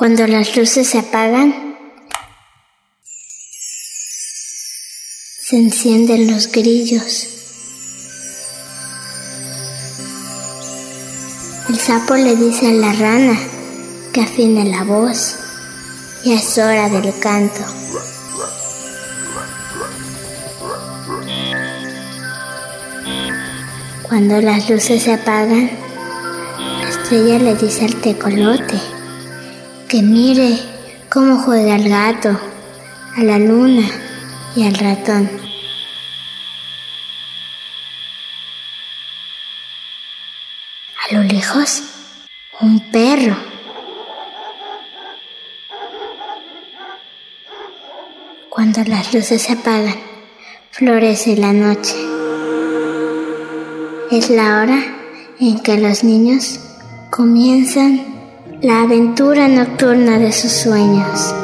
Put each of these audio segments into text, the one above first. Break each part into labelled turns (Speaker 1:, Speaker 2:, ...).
Speaker 1: Cuando las luces se apagan, se encienden los grillos. El sapo le dice a la rana que afine la voz y es hora del canto. Cuando las luces se apagan, la estrella le dice al tecolote que mire cómo juega el gato, a la luna y al ratón. A lo lejos, un perro. Cuando las luces se apagan, florece la noche. Es la hora en que los niños comienzan la aventura nocturna de sus sueños.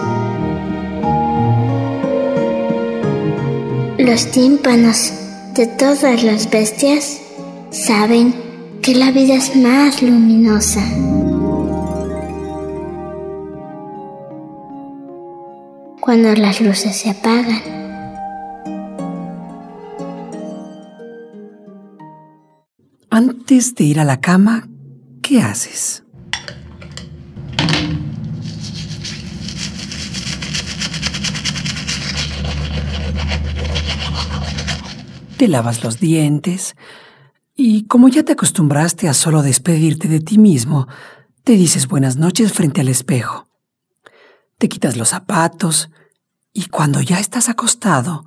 Speaker 1: Los tímpanos de todas las bestias saben que la vida es más luminosa. Cuando las luces se apagan,
Speaker 2: Antes de ir a la cama, ¿qué haces? Te lavas los dientes y como ya te acostumbraste a solo despedirte de ti mismo, te dices buenas noches frente al espejo. Te quitas los zapatos y cuando ya estás acostado,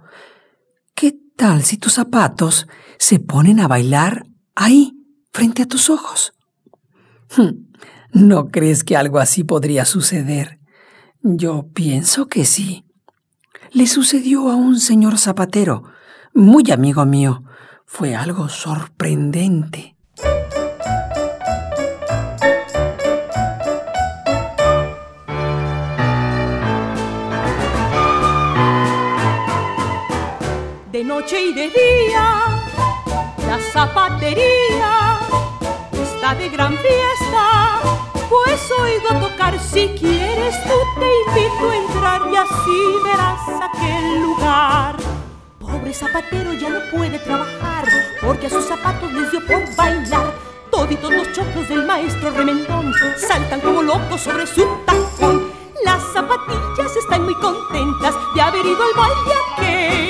Speaker 2: ¿qué tal si tus zapatos se ponen a bailar ahí, frente a tus ojos. Hmm, ¿No crees que algo así podría suceder? Yo pienso que sí. Le sucedió a un señor zapatero, muy amigo mío. Fue algo sorprendente.
Speaker 3: De noche y de día la zapatería está de gran fiesta, pues oigo tocar. Si quieres, tú te invito a entrar y así. Pobre zapatero ya no puede trabajar, porque a sus zapatos les dio por bailar. Toditos los choclos del maestro remendón saltan como locos sobre su tacón. Las zapatillas están muy contentas de haber ido al baile aquel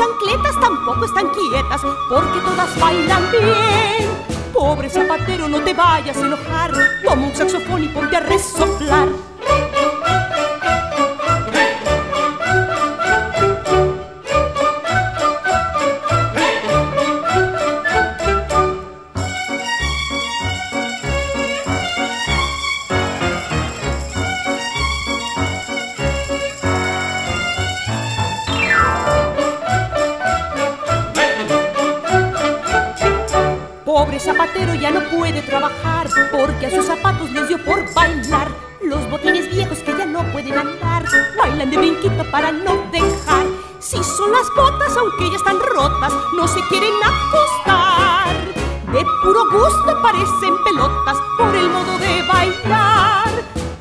Speaker 3: chancletas tampoco están quietas porque todas bailan bien. Pobre zapatero, no te vayas a enojar. Toma zapatero ya no puede trabajar porque a sus zapatos les dio por bailar. Los botines viejos que ya no pueden andar bailan de brinquito para no dejar. Si son las botas, aunque ya están rotas, no se quieren acostar. De puro gusto parecen pelotas por el modo de bailar.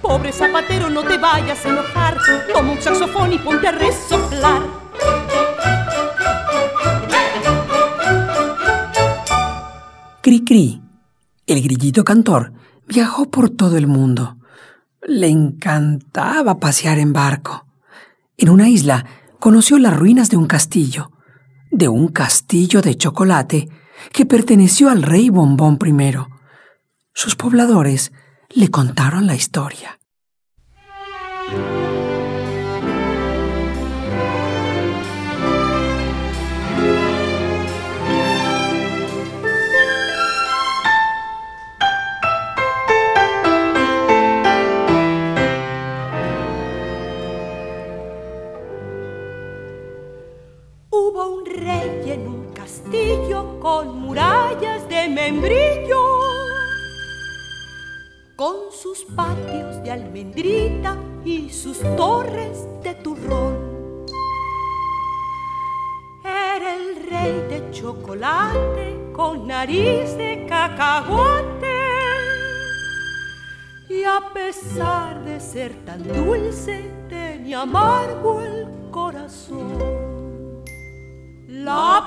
Speaker 3: Pobre zapatero, no te vayas a enojar. Toma un saxofón y ponte a resoplar.
Speaker 2: El grillito cantor, viajó por todo el mundo. Le encantaba pasear en barco. En una isla conoció las ruinas de un castillo, de un castillo de chocolate que perteneció al rey Bombón I. Sus pobladores le contaron la historia.
Speaker 3: Con sus patios de almendrita y sus torres de turrón. Era el rey de chocolate con nariz de cacahuate y a pesar de ser tan dulce, tenía amargo el corazón.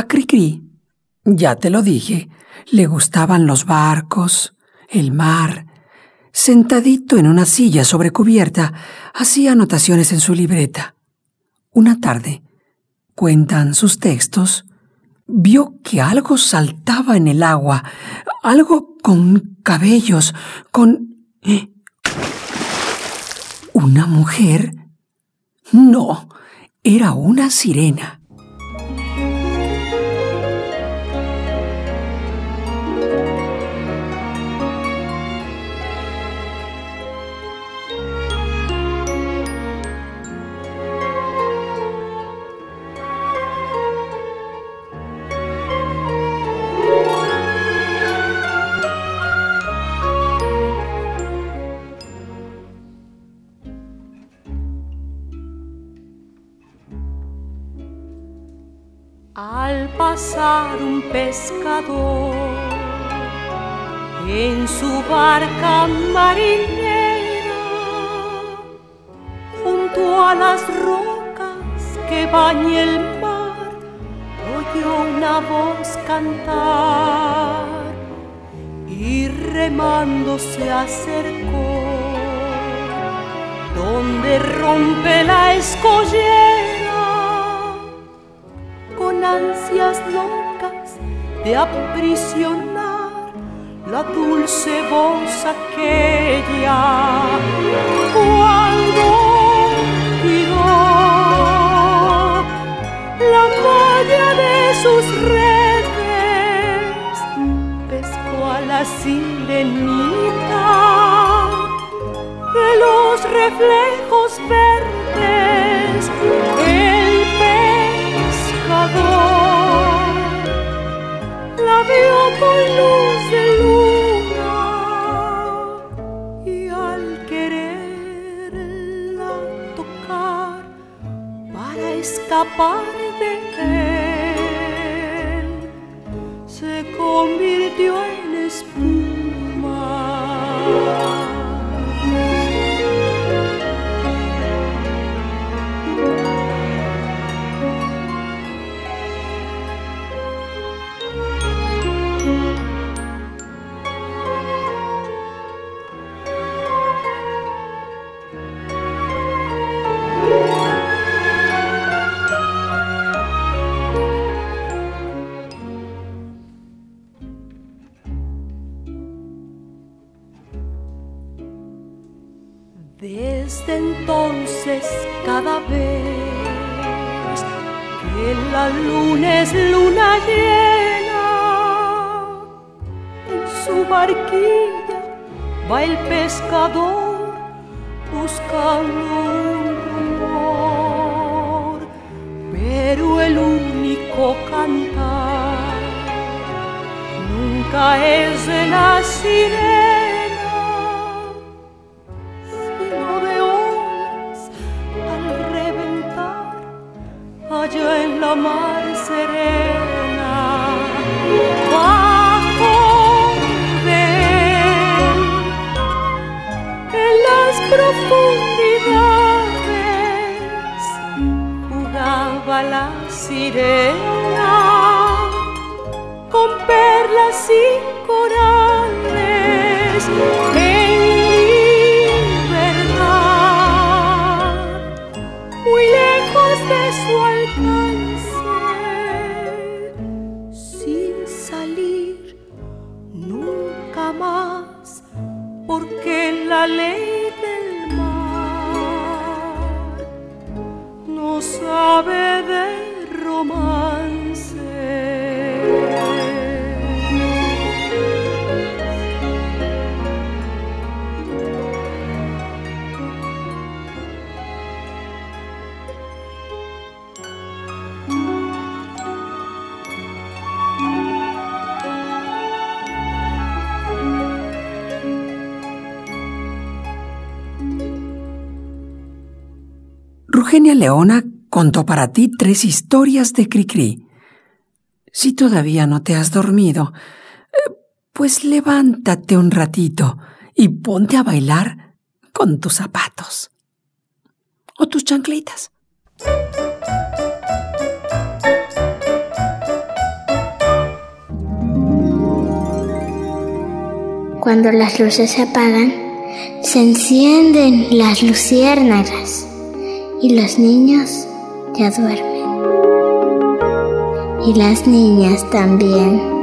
Speaker 2: A Cricri, ya te lo dije, le gustaban los barcos, el mar. Sentadito en una silla sobre cubierta, hacía anotaciones en su libreta. Una tarde, cuentan sus textos, vio que algo saltaba en el agua, algo con cabellos, con... ¿eh? ¿Una mujer? No, era una sirena.
Speaker 3: Un pescador. En su barca marinera, junto a las rocas que baña el mar, oyó una voz cantar y remando se acercó donde rompe la escollera ansias locas de aprisionar la dulce voz aquella apart. Cada vez que la luna es luna llena, en su barquilla va el pescador buscando un rumor, pero el único cantar nunca es de la sirena. Perlas y corales. En libertad, muy lejos de su alcance, sin salir nunca más, porque la ley del mar no sabe de romance.
Speaker 2: Rugenia Leona contó para ti tres historias de Cricri. Si todavía no te has dormido, eh, pues levántate un ratito y ponte a bailar con tus zapatos o tus chanclitas.
Speaker 1: Cuando las luces se apagan, se encienden las luciérnagas y los niños ya duermen. Y las niñas también.